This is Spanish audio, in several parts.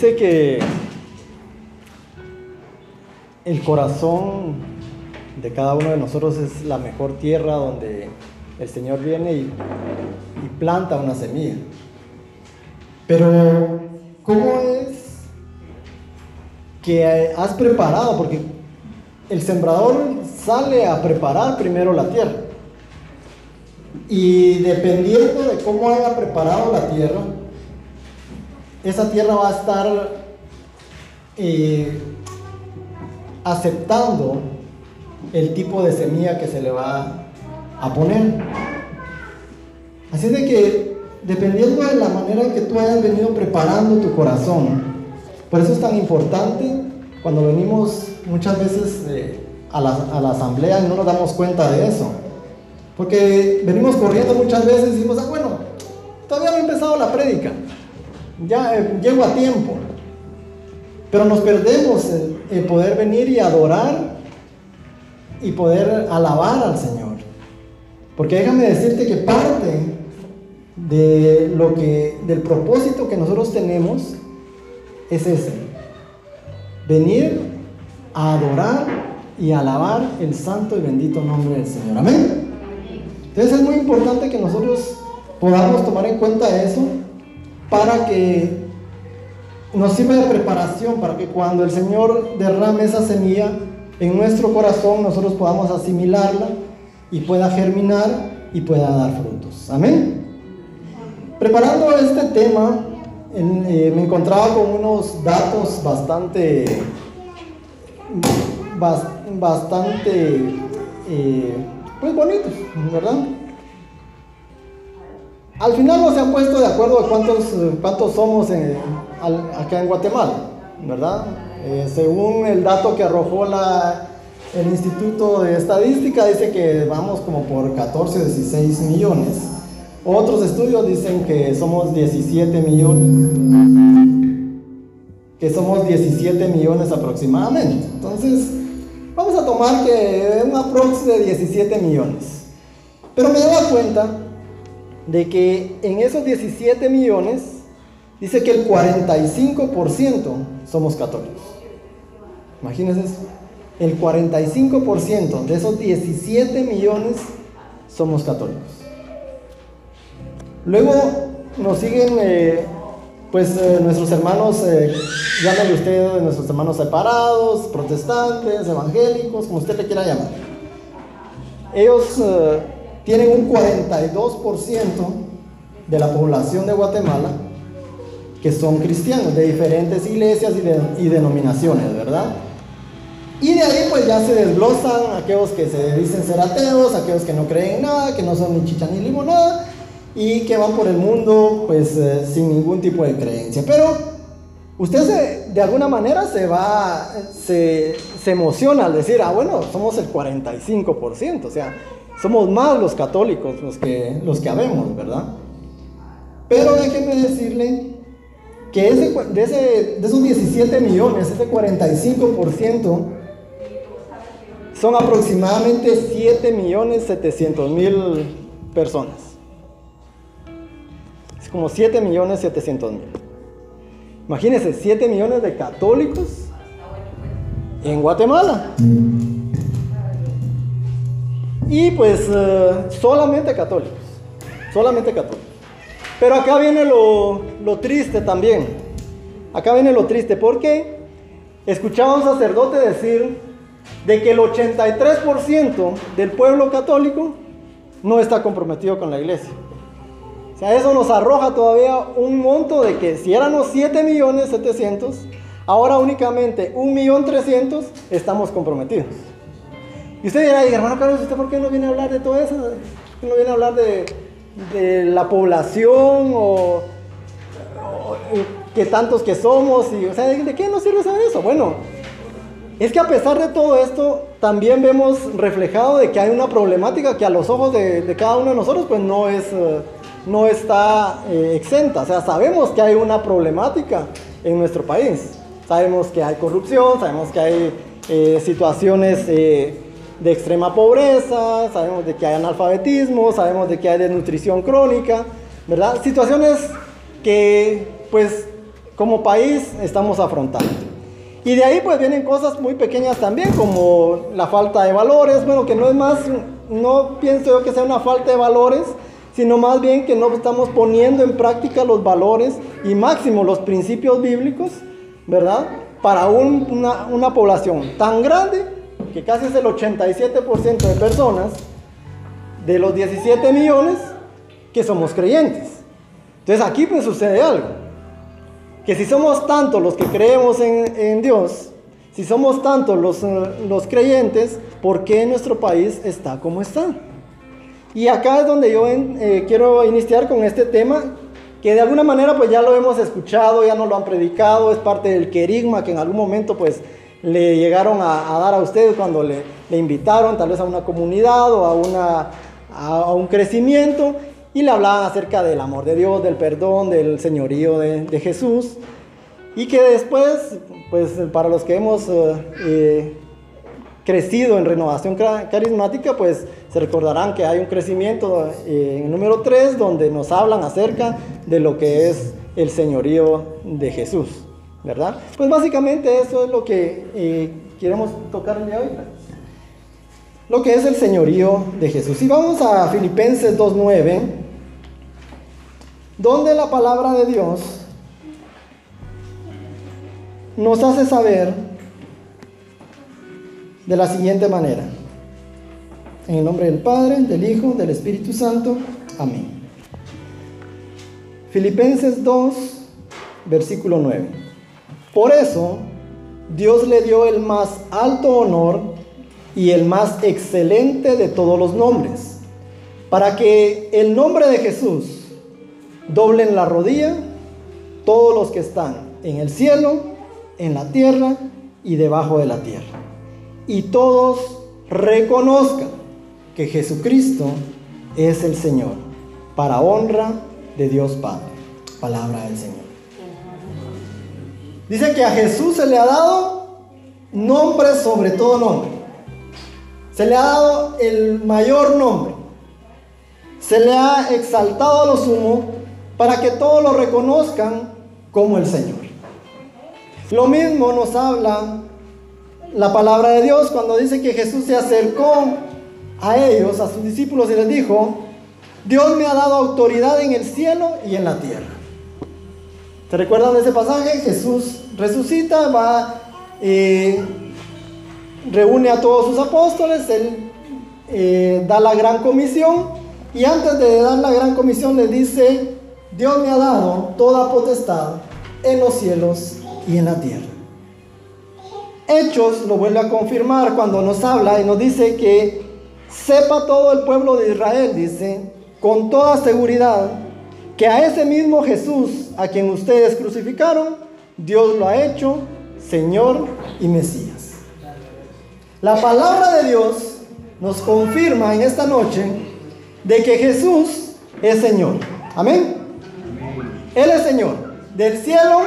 Dice que el corazón de cada uno de nosotros es la mejor tierra donde el Señor viene y, planta una semilla. Pero, ¿cómo es que has preparado? Porque el sembrador sale a preparar primero la tierra. Y dependiendo de cómo haya preparado la tierra, esa tierra va a estar eh, aceptando el tipo de semilla que se le va a poner. Así de que, dependiendo de la manera que tú hayas venido preparando tu corazón, por eso es tan importante cuando venimos muchas veces eh, a, la, a la asamblea y no nos damos cuenta de eso. Porque venimos corriendo muchas veces y decimos, ah, bueno, todavía no he empezado la prédica, ya eh, llego a tiempo. Pero nos perdemos el, el poder venir y adorar y poder alabar al Señor. Porque déjame decirte que parte de lo que, del propósito que nosotros tenemos es ese. Venir a adorar y alabar el santo y bendito nombre del Señor. Amén. Entonces es muy importante que nosotros podamos tomar en cuenta eso para que nos sirva de preparación, para que cuando el Señor derrame esa semilla en nuestro corazón, nosotros podamos asimilarla y pueda germinar y pueda dar frutos. Amén. Preparando este tema, eh, me encontraba con unos datos bastante, bastante, eh, pues bonitos, ¿verdad? Al final no se han puesto de acuerdo de cuántos, cuántos somos acá en Guatemala, ¿verdad? Eh, según el dato que arrojó la, el Instituto de Estadística, dice que vamos como por 14 o 16 millones. Otros estudios dicen que somos 17 millones. Que somos 17 millones aproximadamente. Entonces, vamos a tomar que una aprox de 17 millones. Pero me daba cuenta de que en esos 17 millones dice que el 45% somos católicos. Imagínense eso. El 45% de esos 17 millones somos católicos. Luego nos siguen, eh, pues, eh, nuestros hermanos, eh, llámenle ustedes, nuestros hermanos separados, protestantes, evangélicos, como usted le quiera llamar. Ellos eh, tienen un 42% de la población de Guatemala que son cristianos, de diferentes iglesias y, de- y denominaciones, ¿verdad? Y de ahí pues ya se desglosan aquellos que se dicen ser ateos, aquellos que no creen en nada, que no son ni chicha ni limonada y que van por el mundo pues eh, sin ningún tipo de creencia. Pero usted de alguna manera se va, se, se emociona al decir, ah bueno, somos el 45%, o sea, somos más los católicos los que, los que habemos, ¿verdad? Pero déjeme decirle que ese- de esos 17 millones, ese 45%, son aproximadamente 7 millones 700 mil personas. Es como 7 millones 700 mil. Imagínense, 7 millones de católicos en Guatemala. Y pues eh, solamente católicos. Solamente católicos. Pero acá viene lo, triste también. Acá viene lo triste porque escuchaba a un sacerdote decir de que el 83% del pueblo católico no está comprometido con la iglesia. O sea, eso nos arroja todavía un monto de que si éramos 7 millones 700, ahora únicamente 1 millón 300 estamos comprometidos. Y usted dirá, "Y, hermano Carlos, ¿usted por qué no viene a hablar de todo eso? ¿Por qué no viene a hablar de, de la población o, o, que tantos que somos? Y, o sea, ¿de, qué nos sirve saber eso? Bueno, es que a pesar de todo esto, también vemos reflejado de que hay una problemática que a los ojos de, cada uno de nosotros pues no es... eh, no está eh, exenta, o sea, sabemos que hay una problemática en nuestro país, sabemos que hay corrupción, sabemos que hay eh, situaciones de extrema pobreza, sabemos de que hay analfabetismo, sabemos de que hay desnutrición crónica, ¿verdad? Situaciones que pues como país estamos afrontando. Y de ahí pues vienen cosas muy pequeñas también, como la falta de valores, bueno, que no es más, no pienso yo que sea una falta de valores, sino más bien que no estamos poniendo en práctica los valores y máximo los principios bíblicos, ¿verdad? Para una, una población tan grande, que casi es el 87% de personas, de los 17 millones, que somos creyentes. Entonces aquí pues sucede algo que si somos tantos los que creemos en, Dios, si somos tantos los, eh, los creyentes, ¿por qué nuestro país está como está? Y acá es donde yo eh, quiero iniciar con este tema, que de alguna manera pues ya lo hemos escuchado, ya nos lo han predicado, es parte del querigma que en algún momento pues le llegaron a, dar a ustedes cuando le, invitaron tal vez a una comunidad o a, un crecimiento y le hablaban acerca del amor de Dios, del perdón, del señorío de, Jesús. Y que después, pues para los que hemos eh, eh, crecido en renovación carismática, pues se recordarán que hay un crecimiento eh, en número 3 donde nos hablan acerca de lo que es el señorío de Jesús, ¿verdad? Pues básicamente eso es lo que queremos tocar el día de hoy. Lo que es el señorío de Jesús. Y vamos a Filipenses 2.9 donde la palabra de Dios nos hace saber de la siguiente manera. En el nombre del Padre, del Hijo, del Espíritu Santo. Amén. Filipenses 2, versículo 9. Por eso, Dios le dio el más alto honor y el más excelente de todos los nombres, para que el nombre de Jesús doblen la rodilla todos los que están en el cielo, en la tierra y debajo de la tierra. Y todos reconozcan que Jesucristo es el Señor, para honra de Dios Padre. Palabra del Señor. Dice que a Jesús se le ha dado nombre sobre todo nombre. Se le ha dado el mayor nombre. Se le ha exaltado a lo sumo para que todos lo reconozcan como el Señor. Lo mismo nos habla la palabra de Dios cuando dice que Jesús se acercó a ellos, a sus discípulos, y les dijo, Dios me ha dado autoridad en el cielo y en la tierra. ¿Se recuerdan ese pasaje? Jesús resucita, va, eh, reúne a todos sus apóstoles, él eh, da la gran comisión y antes de dar la gran comisión les dice, Dios me ha dado toda potestad en los cielos y en la tierra. Hechos lo vuelve a confirmar cuando nos habla y nos dice que sepa todo el pueblo de Israel, dice, con toda seguridad, que a ese mismo Jesús a quien ustedes crucificaron, Dios lo ha hecho Señor y Mesías. La palabra de Dios nos confirma en esta noche de que Jesús es Señor. Amén. Él es Señor del cielo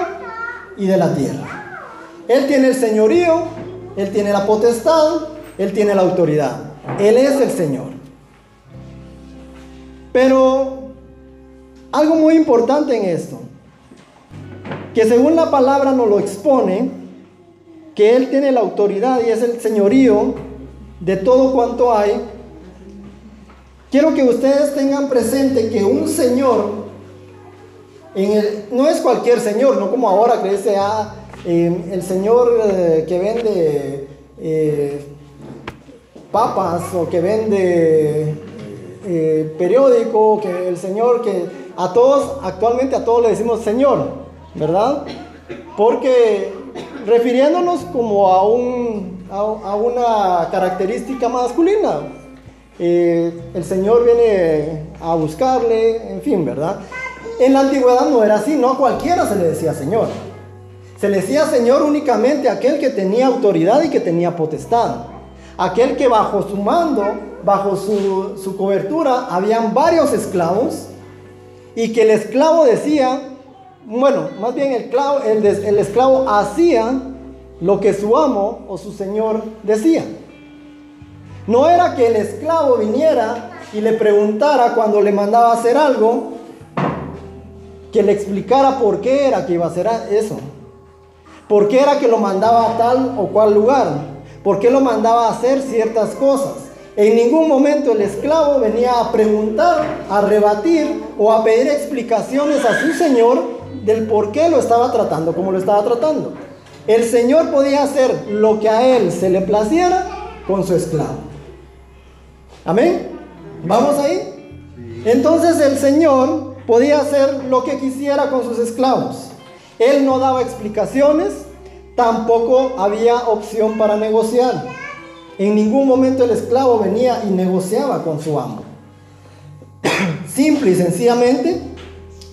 y de la tierra. Él tiene el señorío, Él tiene la potestad, Él tiene la autoridad. Él es el Señor. Pero algo muy importante en esto, que según la palabra nos lo expone, que Él tiene la autoridad y es el señorío de todo cuanto hay, quiero que ustedes tengan presente que un Señor no es cualquier señor, no como ahora que dice, ah, em, el señor eh, que vende eh, papas o que vende eh, periódico, que el señor que a todos, actualmente a todos le decimos señor, ¿verdad? Porque refiriéndonos como a, un, a, una característica masculina, el señor viene a buscarle, en fin, ¿verdad? En la antigüedad no era así, no a cualquiera se le decía Señor. Se le decía Señor únicamente a aquel que tenía autoridad y que tenía potestad. Aquel que bajo su mando, bajo su, cobertura, habían varios esclavos y que el esclavo decía, bueno, más bien el esclavo, el, el esclavo hacía lo que su amo o su señor decía. No era que el esclavo viniera y le preguntara cuando le mandaba hacer algo, que le explicara por qué era que iba a hacer eso. ¿Por qué era que lo mandaba a tal o cual lugar? ¿Por qué lo mandaba a hacer ciertas cosas? En ningún momento el esclavo venía a preguntar, a rebatir o a pedir explicaciones a su señor del por qué lo estaba tratando como lo estaba tratando. El señor podía hacer lo que a él se le placiera con su esclavo. Amén. ¿Vamos ahí? Entonces el señor podía hacer lo que quisiera con sus esclavos. Él no daba explicaciones, tampoco había opción para negociar. En ningún momento el esclavo venía y negociaba con su amo. Simple y sencillamente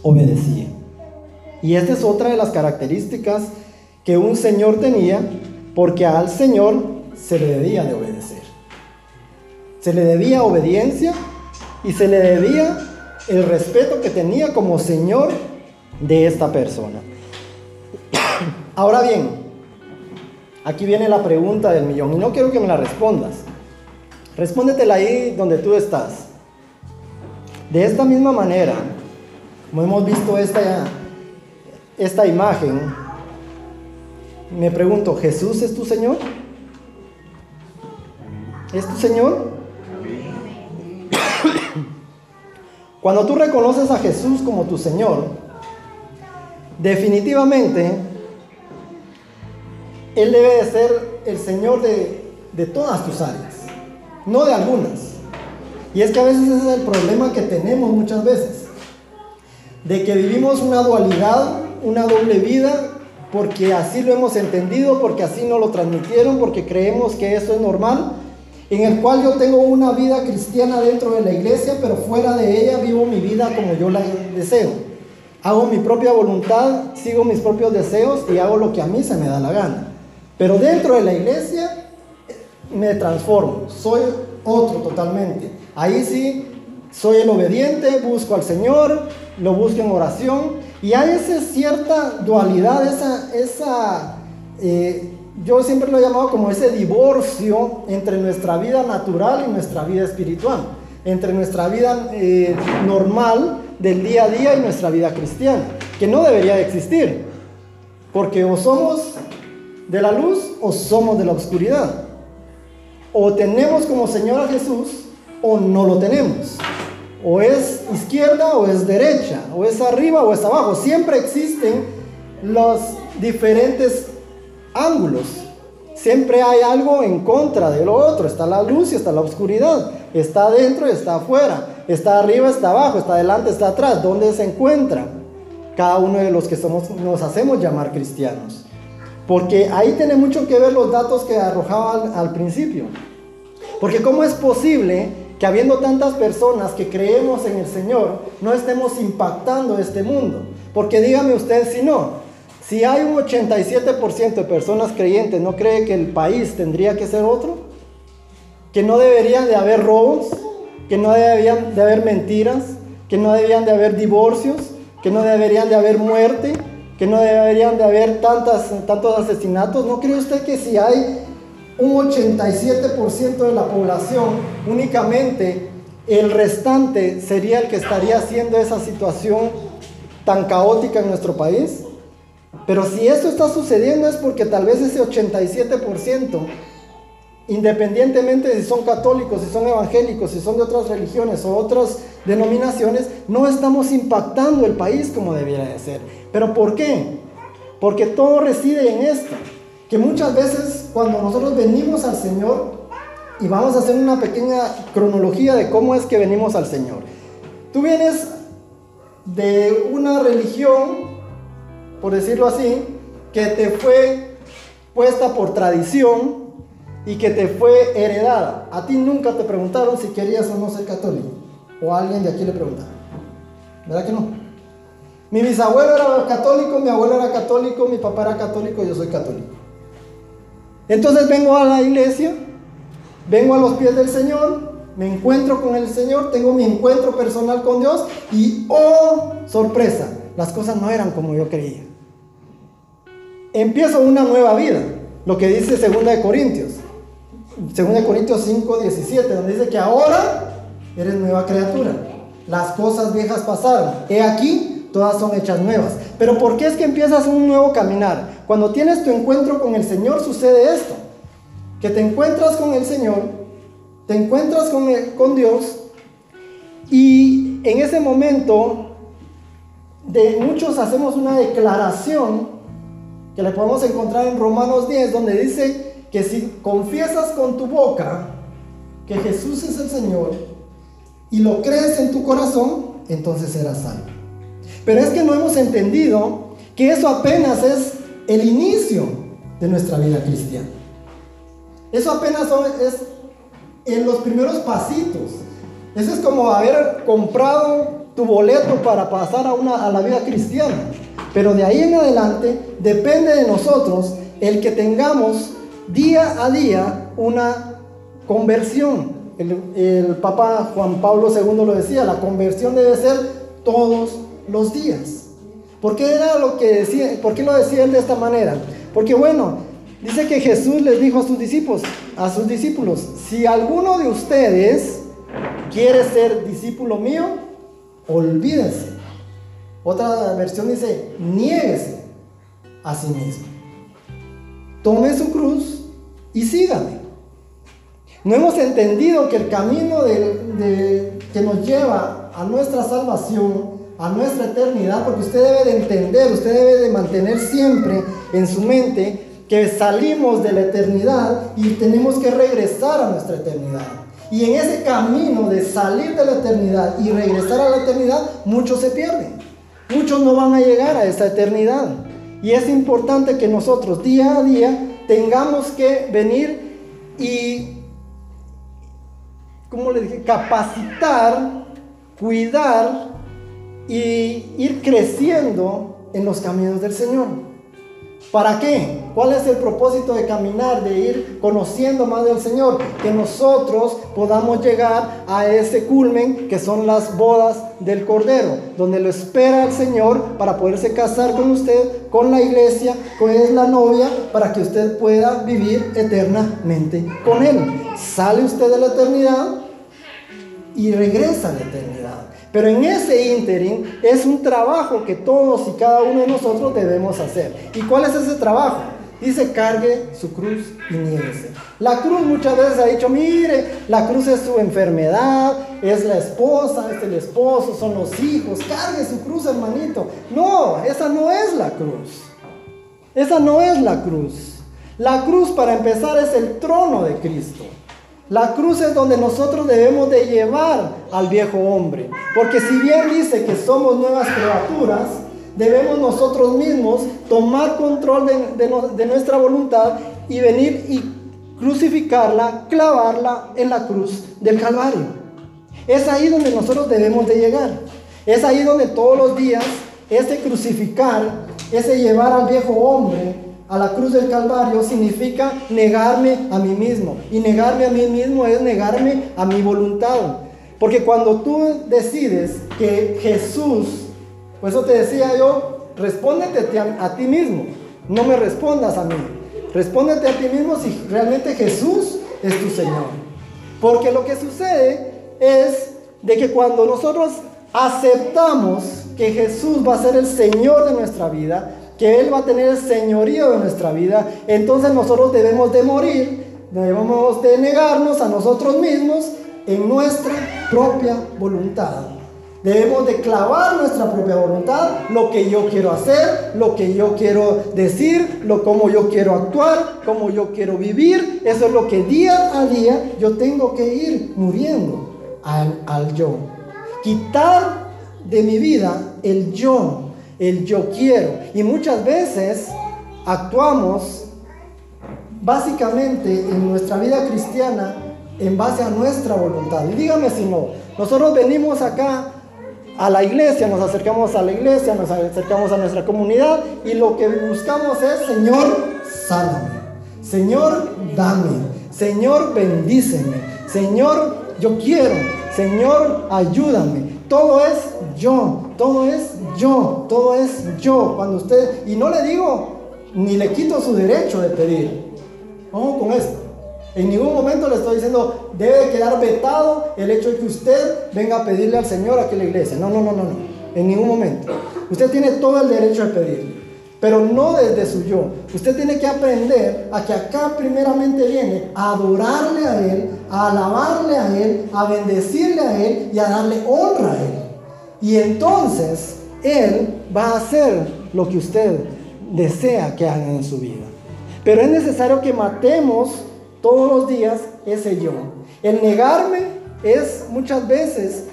obedecía. Y esta es otra de las características que un señor tenía, porque al señor se le debía de obedecer. Se le debía obediencia y se le debía el respeto que tenía como señor de esta persona. Ahora bien, aquí viene la pregunta del millón y no quiero que me la respondas. Respóndetela ahí donde tú estás. De esta misma manera, como hemos visto esta, esta imagen, me pregunto, ¿Jesús es tu Señor? ¿Es tu Señor? Cuando tú reconoces a Jesús como tu Señor, definitivamente Él debe de ser el Señor de, de todas tus áreas, no de algunas. Y es que a veces ese es el problema que tenemos muchas veces, de que vivimos una dualidad, una doble vida, porque así lo hemos entendido, porque así nos lo transmitieron, porque creemos que eso es normal, en el cual yo tengo una vida cristiana dentro de la iglesia, pero fuera de ella vivo mi vida como yo la deseo. Hago mi propia voluntad, sigo mis propios deseos y hago lo que a mí se me da la gana. Pero dentro de la iglesia me transformo, soy otro totalmente. Ahí sí, soy el obediente, busco al Señor, lo busco en oración y hay esa cierta dualidad, esa, esa eh, yo siempre lo he llamado como ese divorcio entre nuestra vida natural y nuestra vida espiritual, entre nuestra vida eh, normal del día a día y nuestra vida cristiana, que no debería de existir, porque o somos de la luz o somos de la oscuridad, o tenemos como Señor a Jesús o no lo tenemos, o es izquierda o es derecha, o es arriba o es abajo, siempre existen los diferentes ángulos. Siempre hay algo en contra de lo otro. Está la luz y está la oscuridad. Está adentro y está afuera. Está arriba, está abajo, está adelante, está atrás. ¿Dónde se encuentra? Cada uno de los que somos, nos hacemos llamar cristianos. Porque ahí tiene mucho que ver los datos que arrojaba al, al principio. Porque ¿cómo es posible que habiendo tantas personas que creemos en el Señor, no estemos impactando este mundo? Porque dígame usted si no, si hay un 87% de personas creyentes, ¿no cree que el país tendría que ser otro? Que no deberían de haber robos, que no deberían de haber mentiras, que no deberían de haber divorcios, que no deberían de haber muerte, que no deberían de haber tantas, tantos asesinatos. ¿No cree usted que si hay un 87% de la población, únicamente el restante sería el que estaría haciendo esa situación tan caótica en nuestro país? Pero si esto está sucediendo es porque tal vez ese 87%, independientemente de si son católicos, si son evangélicos, si son de otras religiones o otras denominaciones, no estamos impactando el país como debiera de ser. ¿Pero por qué? Porque todo reside en esto. Que muchas veces cuando nosotros venimos al Señor, y vamos a hacer una pequeña cronología de cómo es que venimos al Señor. Tú vienes de una religión por decirlo así, que te fue puesta por tradición y que te fue heredada. A ti nunca te preguntaron si querías o no ser católico. O a alguien de aquí le preguntaron. ¿Verdad que no? Mi bisabuelo era católico, mi abuelo era católico, mi papá era católico, yo soy católico. Entonces vengo a la iglesia, vengo a los pies del Señor, me encuentro con el Señor, tengo mi encuentro personal con Dios y, oh, sorpresa, las cosas no eran como yo creía empiezo una nueva vida. Lo que dice 2 de Corintios. 2 de Corintios 5, 17, donde dice que ahora eres nueva criatura. Las cosas viejas pasaron. He aquí, todas son hechas nuevas. Pero ¿por qué es que empiezas un nuevo caminar? Cuando tienes tu encuentro con el Señor sucede esto, que te encuentras con el Señor, te encuentras con, con Dios y en ese momento de muchos hacemos una declaración que le podemos encontrar en Romanos 10, donde dice que si confiesas con tu boca que Jesús es el Señor y lo crees en tu corazón, entonces serás salvo. Pero es que no hemos entendido que eso apenas es el inicio de nuestra vida cristiana. Eso apenas es en los primeros pasitos. Eso es como haber comprado tu boleto para pasar a, una, a la vida cristiana. Pero de ahí en adelante depende de nosotros el que tengamos día a día una conversión. El, Papa Juan Pablo II lo decía, la conversión debe ser todos los días. ¿Por qué era lo que decía? ¿Por qué lo decía él de esta manera? Porque bueno, dice que Jesús les dijo a sus discípulos, a sus discípulos, si alguno de ustedes quiere ser discípulo mío, olvídense. Otra versión dice, niéguese a sí mismo. Tome su cruz y sígame. No hemos entendido que el camino de, que nos lleva a nuestra salvación, a nuestra eternidad, porque usted debe de entender, usted debe de mantener siempre en su mente que salimos de la eternidad y tenemos que regresar a nuestra eternidad. Y en ese camino de salir de la eternidad y regresar a la eternidad, muchos se pierden. Muchos no van a llegar a esa eternidad. Y es importante que nosotros día a día tengamos que venir y, como le dije, capacitar, cuidar y ir creciendo en los caminos del Señor. ¿Para qué? ¿Cuál es el propósito de caminar, de ir conociendo más del Señor? Que nosotros podamos llegar a ese culmen que son las bodas del Cordero, donde lo espera el Señor para poderse casar con usted, con la iglesia, con la novia, para que usted pueda vivir eternamente con Él. Sale usted de la eternidad y regresa a la eternidad. Pero en ese ínterin es un trabajo que todos y cada uno de nosotros debemos hacer. ¿Y cuál es ese trabajo? Dice, cargue su cruz y niéguese. La cruz muchas veces ha dicho, mire, la cruz es su enfermedad, es la esposa, es el esposo, son los hijos, cargue su cruz, hermanito. No, esa no es la cruz. Esa no es la cruz. La cruz, para empezar, es el trono de Cristo. La cruz es donde nosotros debemos de llevar al viejo hombre. Porque si bien dice que somos nuevas criaturas, debemos nosotros mismos tomar control de, nuestra voluntad y venir y crucificarla, clavarla en la cruz del Calvario. Es ahí donde nosotros debemos de llegar. Es ahí donde todos los días ese crucificar, ese llevar al viejo hombre, a la cruz del Calvario significa negarme a mí mismo. Y negarme a mí mismo es negarme a mi voluntad. Porque cuando tú decides que Jesús, por eso te decía yo, respóndete a, ti mismo. No me respondas a mí. Respóndete a ti mismo si realmente Jesús es tu Señor. Porque lo que sucede es de que cuando nosotros aceptamos que Jesús va a ser el Señor de nuestra vida, que Él va a tener el señorío de nuestra vida, entonces nosotros debemos de morir, debemos de negarnos a nosotros mismos en nuestra propia voluntad. Debemos de clavar nuestra propia voluntad, lo que yo quiero hacer, lo que yo quiero decir, lo cómo yo quiero actuar, cómo yo quiero vivir. Eso es lo que día a día yo tengo que ir muriendo al, al yo. Quitar de mi vida el yo el yo quiero. Y muchas veces actuamos básicamente en nuestra vida cristiana en base a nuestra voluntad. Y dígame si no, nosotros venimos acá a la iglesia, nos acercamos a la iglesia, nos acercamos a nuestra comunidad y lo que buscamos es, Señor, sáname. Señor, dame. Señor, bendíceme. Señor, yo quiero. Señor, ayúdame. Todo es yo, todo es yo, todo es yo. Cuando usted, y no le digo, ni le quito su derecho de pedir. Vamos con esto. En ningún momento le estoy diciendo, debe quedar vetado el hecho de que usted venga a pedirle al Señor en la iglesia. No, no, no, no, no. en ningún momento. Usted tiene todo el derecho de pedir, pero no desde su yo. Usted tiene que aprender a que acá primeramente viene a adorarle a Él, a alabarle a Él, a bendecirle a Él y a darle honra a Él. Y entonces Él va a hacer lo que usted desea que haga en su vida. Pero es necesario que matemos todos los días ese yo. El negarme es muchas veces,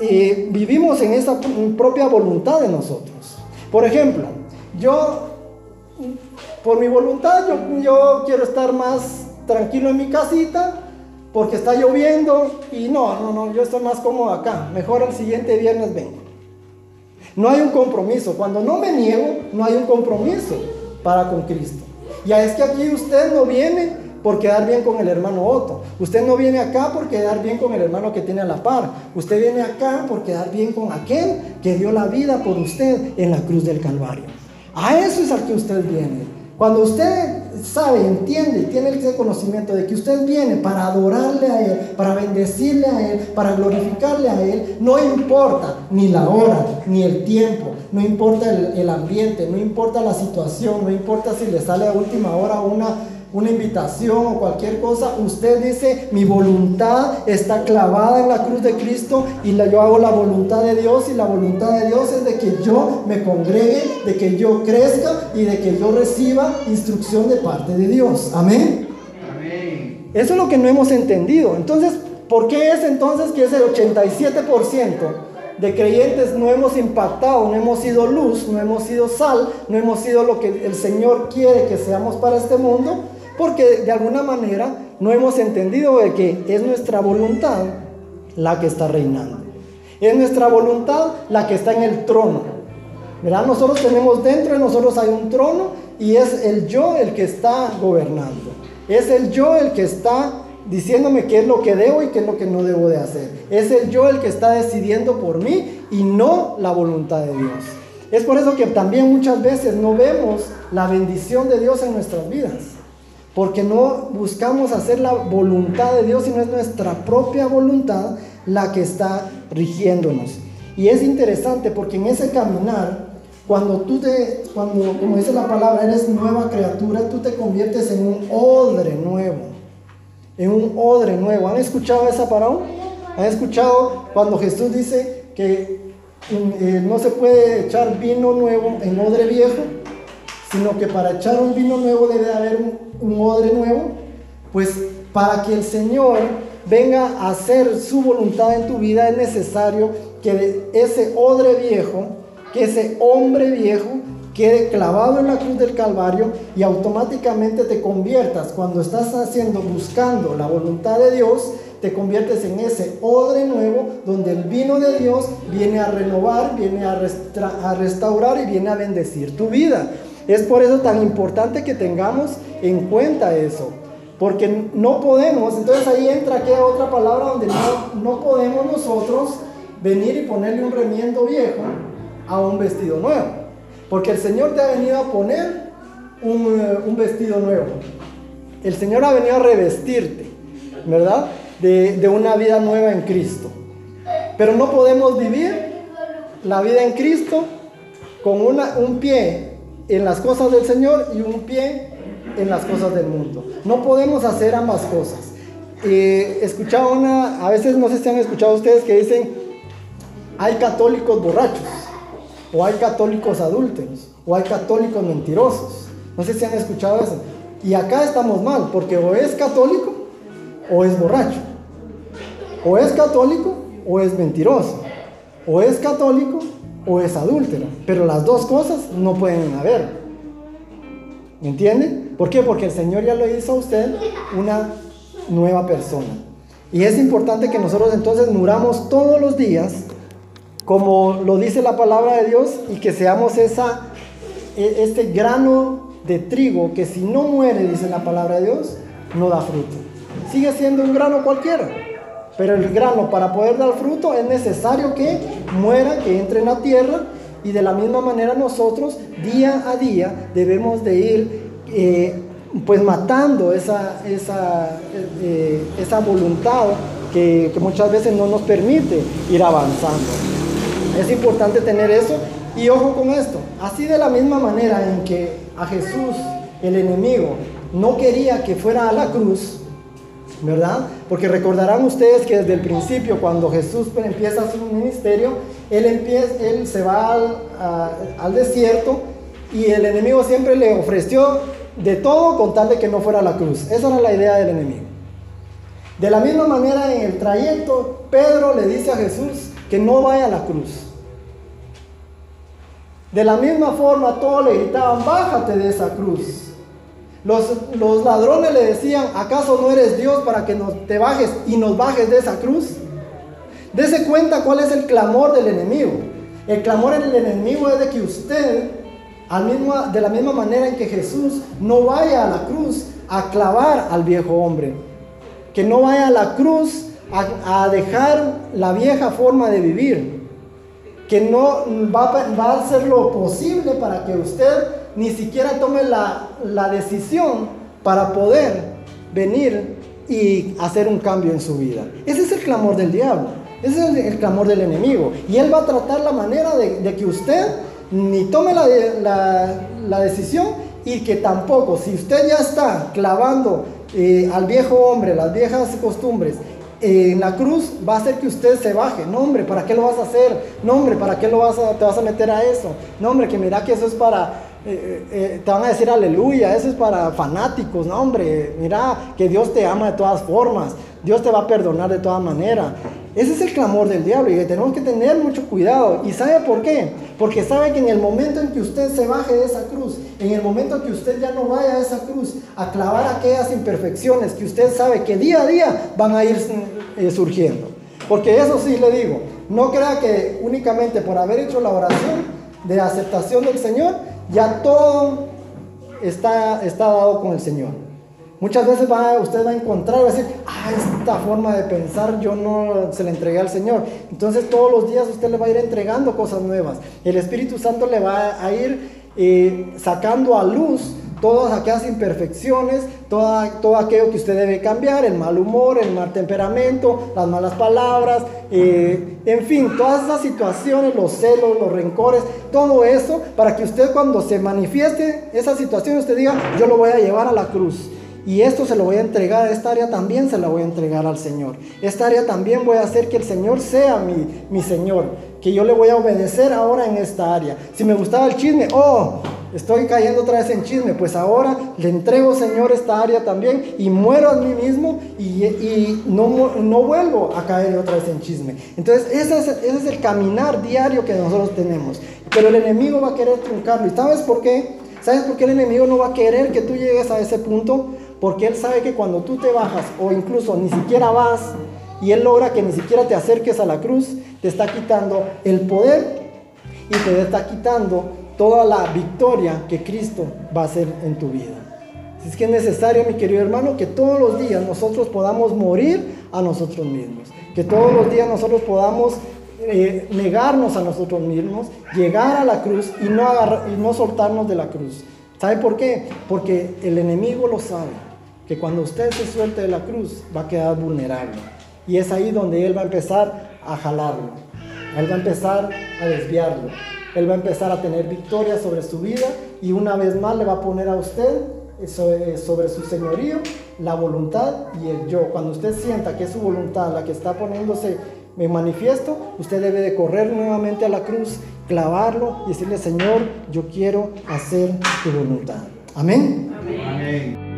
eh, vivimos en esa propia voluntad de nosotros. Por ejemplo, yo, por mi voluntad, yo, yo quiero estar más tranquilo en mi casita porque está lloviendo y no, no, no, yo estoy más cómodo acá. Mejor el siguiente viernes vengo. No hay un compromiso. Cuando no me niego, no hay un compromiso para con Cristo. Ya es que aquí usted no viene por quedar bien con el hermano Otto. Usted no viene acá por quedar bien con el hermano que tiene a la par. Usted viene acá por quedar bien con aquel que dio la vida por usted en la cruz del Calvario. A eso es al que usted viene. Cuando usted sabe, entiende, tiene ese conocimiento de que usted viene para adorarle a Él, para bendecirle a Él, para glorificarle a Él, no importa ni la hora, ni el tiempo, no importa el, el ambiente, no importa la situación, no importa si le sale a última hora una una invitación o cualquier cosa, usted dice, mi voluntad está clavada en la cruz de Cristo y la, yo hago la voluntad de Dios y la voluntad de Dios es de que yo me congregue, de que yo crezca y de que yo reciba instrucción de parte de Dios. Amén. Amén. Eso es lo que no hemos entendido. Entonces, ¿por qué es entonces que ese 87% de creyentes no hemos impactado, no hemos sido luz, no hemos sido sal, no hemos sido lo que el Señor quiere que seamos para este mundo? Porque de alguna manera no hemos entendido de que es nuestra voluntad la que está reinando. Es nuestra voluntad la que está en el trono. ¿Verdad? Nosotros tenemos dentro de nosotros hay un trono y es el yo el que está gobernando. Es el yo el que está diciéndome qué es lo que debo y qué es lo que no debo de hacer. Es el yo el que está decidiendo por mí y no la voluntad de Dios. Es por eso que también muchas veces no vemos la bendición de Dios en nuestras vidas. Porque no buscamos hacer la voluntad de Dios, sino es nuestra propia voluntad la que está rigiéndonos. Y es interesante porque en ese caminar, cuando tú te, cuando, como dice la palabra, eres nueva criatura, tú te conviertes en un odre nuevo. En un odre nuevo. ¿Han escuchado esa palabra? ¿Han escuchado cuando Jesús dice que eh, no se puede echar vino nuevo en odre viejo? Sino que para echar un vino nuevo debe haber un, odre nuevo, pues para que el Señor venga a hacer su voluntad en tu vida es necesario que ese odre viejo, que ese hombre viejo quede clavado en la cruz del Calvario y automáticamente te conviertas, cuando estás haciendo, buscando la voluntad de Dios, te conviertes en ese odre nuevo donde el vino de Dios viene a renovar, viene a, a restaurar y viene a bendecir tu vida. Es por eso tan importante que tengamos en cuenta eso. Porque no podemos, entonces ahí entra aquella otra palabra donde no, podemos nosotros venir y ponerle un remiendo viejo a un vestido nuevo. Porque el Señor te ha venido a poner un, eh, un vestido nuevo. El Señor ha venido a revestirte, ¿verdad? De, de, una vida nueva en Cristo. Pero no podemos vivir la vida en Cristo con una, un pie en las cosas del Señor y un pie en las cosas del mundo. No podemos hacer ambas cosas. Eh, escuchaba una, a veces no sé si han escuchado ustedes que dicen, hay católicos borrachos, o hay católicos adúlteros, o hay católicos mentirosos. No sé si han escuchado eso. Y acá estamos mal, porque o es católico o es borracho. O es católico o es mentiroso. O es católico o es adúltero. Pero las dos cosas no pueden haber. ¿Me entiende? ¿Por qué? Porque el Señor ya lo hizo a usted una nueva persona. Y es importante que nosotros entonces muramos todos los días, como lo dice la palabra de Dios, y que seamos esa, e, este grano de trigo que si no muere, dice la palabra de Dios, no da fruto. Sigue siendo un grano cualquiera. Pero el grano para poder dar fruto es necesario que muera, que entre en la tierra y de la misma manera nosotros día a día debemos de ir eh, pues matando esa, esa, eh, esa voluntad que, que muchas veces no nos permite ir avanzando. Es importante tener eso y ojo con esto. Así de la misma manera en que a Jesús, el enemigo, no quería que fuera a la cruz, ¿verdad? Porque recordarán ustedes que desde el principio, cuando Jesús empieza su ministerio, él, empieza, él se va al, al desierto y el enemigo siempre le ofreció de todo con tal de que no fuera la cruz. Esa era la idea del enemigo. De la misma manera, en el trayecto, Pedro le dice a Jesús que no vaya a la cruz. De la misma forma, todos le gritaban, bájate de esa cruz. Los, ladrones le decían, ¿acaso no eres Dios para que nos, te bajes y nos bajes de esa cruz? Dese cuenta cuál es el clamor del enemigo. El clamor del enemigo es de que usted, de la misma manera en que Jesús, no vaya a la cruz a clavar al viejo hombre. Que no vaya a la cruz a, a dejar la vieja forma de vivir que no va, a hacer lo posible para que usted ni siquiera tome la, decisión para poder venir y hacer un cambio en su vida. Ese es el clamor del diablo, ese es el, clamor del enemigo. Y él va a tratar la manera de, que usted ni tome la, decisión y que tampoco, si usted ya está clavando eh, al viejo hombre, las viejas costumbres, en la cruz va a hacer que usted se baje. No, hombre, ¿para qué lo vas a hacer? No, hombre, ¿para qué lo vas a, te vas a meter a eso? No, hombre, que mira que eso es para, eh, eh, te van a decir aleluya, eso es para fanáticos. No, hombre, mira que Dios te ama de todas formas. Dios te va a perdonar de todas maneras. Ese es el clamor del diablo y tenemos que tener mucho cuidado. ¿Y sabe por qué? Porque sabe que en el momento en que usted se baje de esa cruz, en el momento en que usted ya no vaya a esa cruz a clavar aquellas imperfecciones que usted sabe que día a día van a ir eh, surgiendo. Porque eso sí le digo, no crea que únicamente por haber hecho la oración de aceptación del Señor, ya todo está, está dado con el Señor. Muchas veces va, usted va a encontrar, va a decir, ah, esta forma de pensar yo no se la entregué al Señor. Entonces todos los días usted le va a ir entregando cosas nuevas. El Espíritu Santo le va a ir eh, sacando a luz todas aquellas imperfecciones, todo aquello que usted debe cambiar, el mal humor, el mal temperamento, las malas palabras, eh, en fin, todas esas situaciones, los celos, los rencores, todo eso, para que usted cuando se manifieste esa situación, usted diga, yo lo voy a llevar a la cruz. Y esto se lo voy a entregar, esta área también se la voy a entregar al Señor. Esta área también voy a hacer que el Señor sea mi, mi Señor, que yo le voy a obedecer ahora en esta área. Si me gustaba el chisme, oh, estoy cayendo otra vez en chisme, pues ahora le entrego, Señor, esta área también y muero a mí mismo y, no, no, vuelvo a caer otra vez en chisme. Entonces, es, ese es el caminar diario que nosotros tenemos. Pero el enemigo va a querer truncarlo. ¿Y sabes por qué? ¿Sabes por qué el enemigo no va a querer que tú llegues a ese punto? Porque Él sabe que cuando tú te bajas o incluso ni siquiera vas y Él logra que ni siquiera te acerques a la cruz, te está quitando el poder y te está quitando toda la victoria que Cristo va a hacer en tu vida. Así es que es necesario, mi querido hermano, que todos los días nosotros podamos morir a nosotros mismos. Que todos los días nosotros podamos eh, negarnos a nosotros mismos, llegar a la cruz y no, y no soltarnos de la cruz. ¿Sabe por qué? Porque el enemigo lo sabe que cuando usted se suelte de la cruz va a quedar vulnerable. Y es ahí donde Él va a empezar a jalarlo. Él va a empezar a desviarlo. Él va a empezar a tener victoria sobre su vida y una vez más le va a poner a usted sobre, sobre su señorío la voluntad y el yo. Cuando usted sienta que es su voluntad la que está poniéndose en manifiesto, usted debe de correr nuevamente a la cruz, clavarlo y decirle, Señor, yo quiero hacer tu voluntad. Amén. Amén.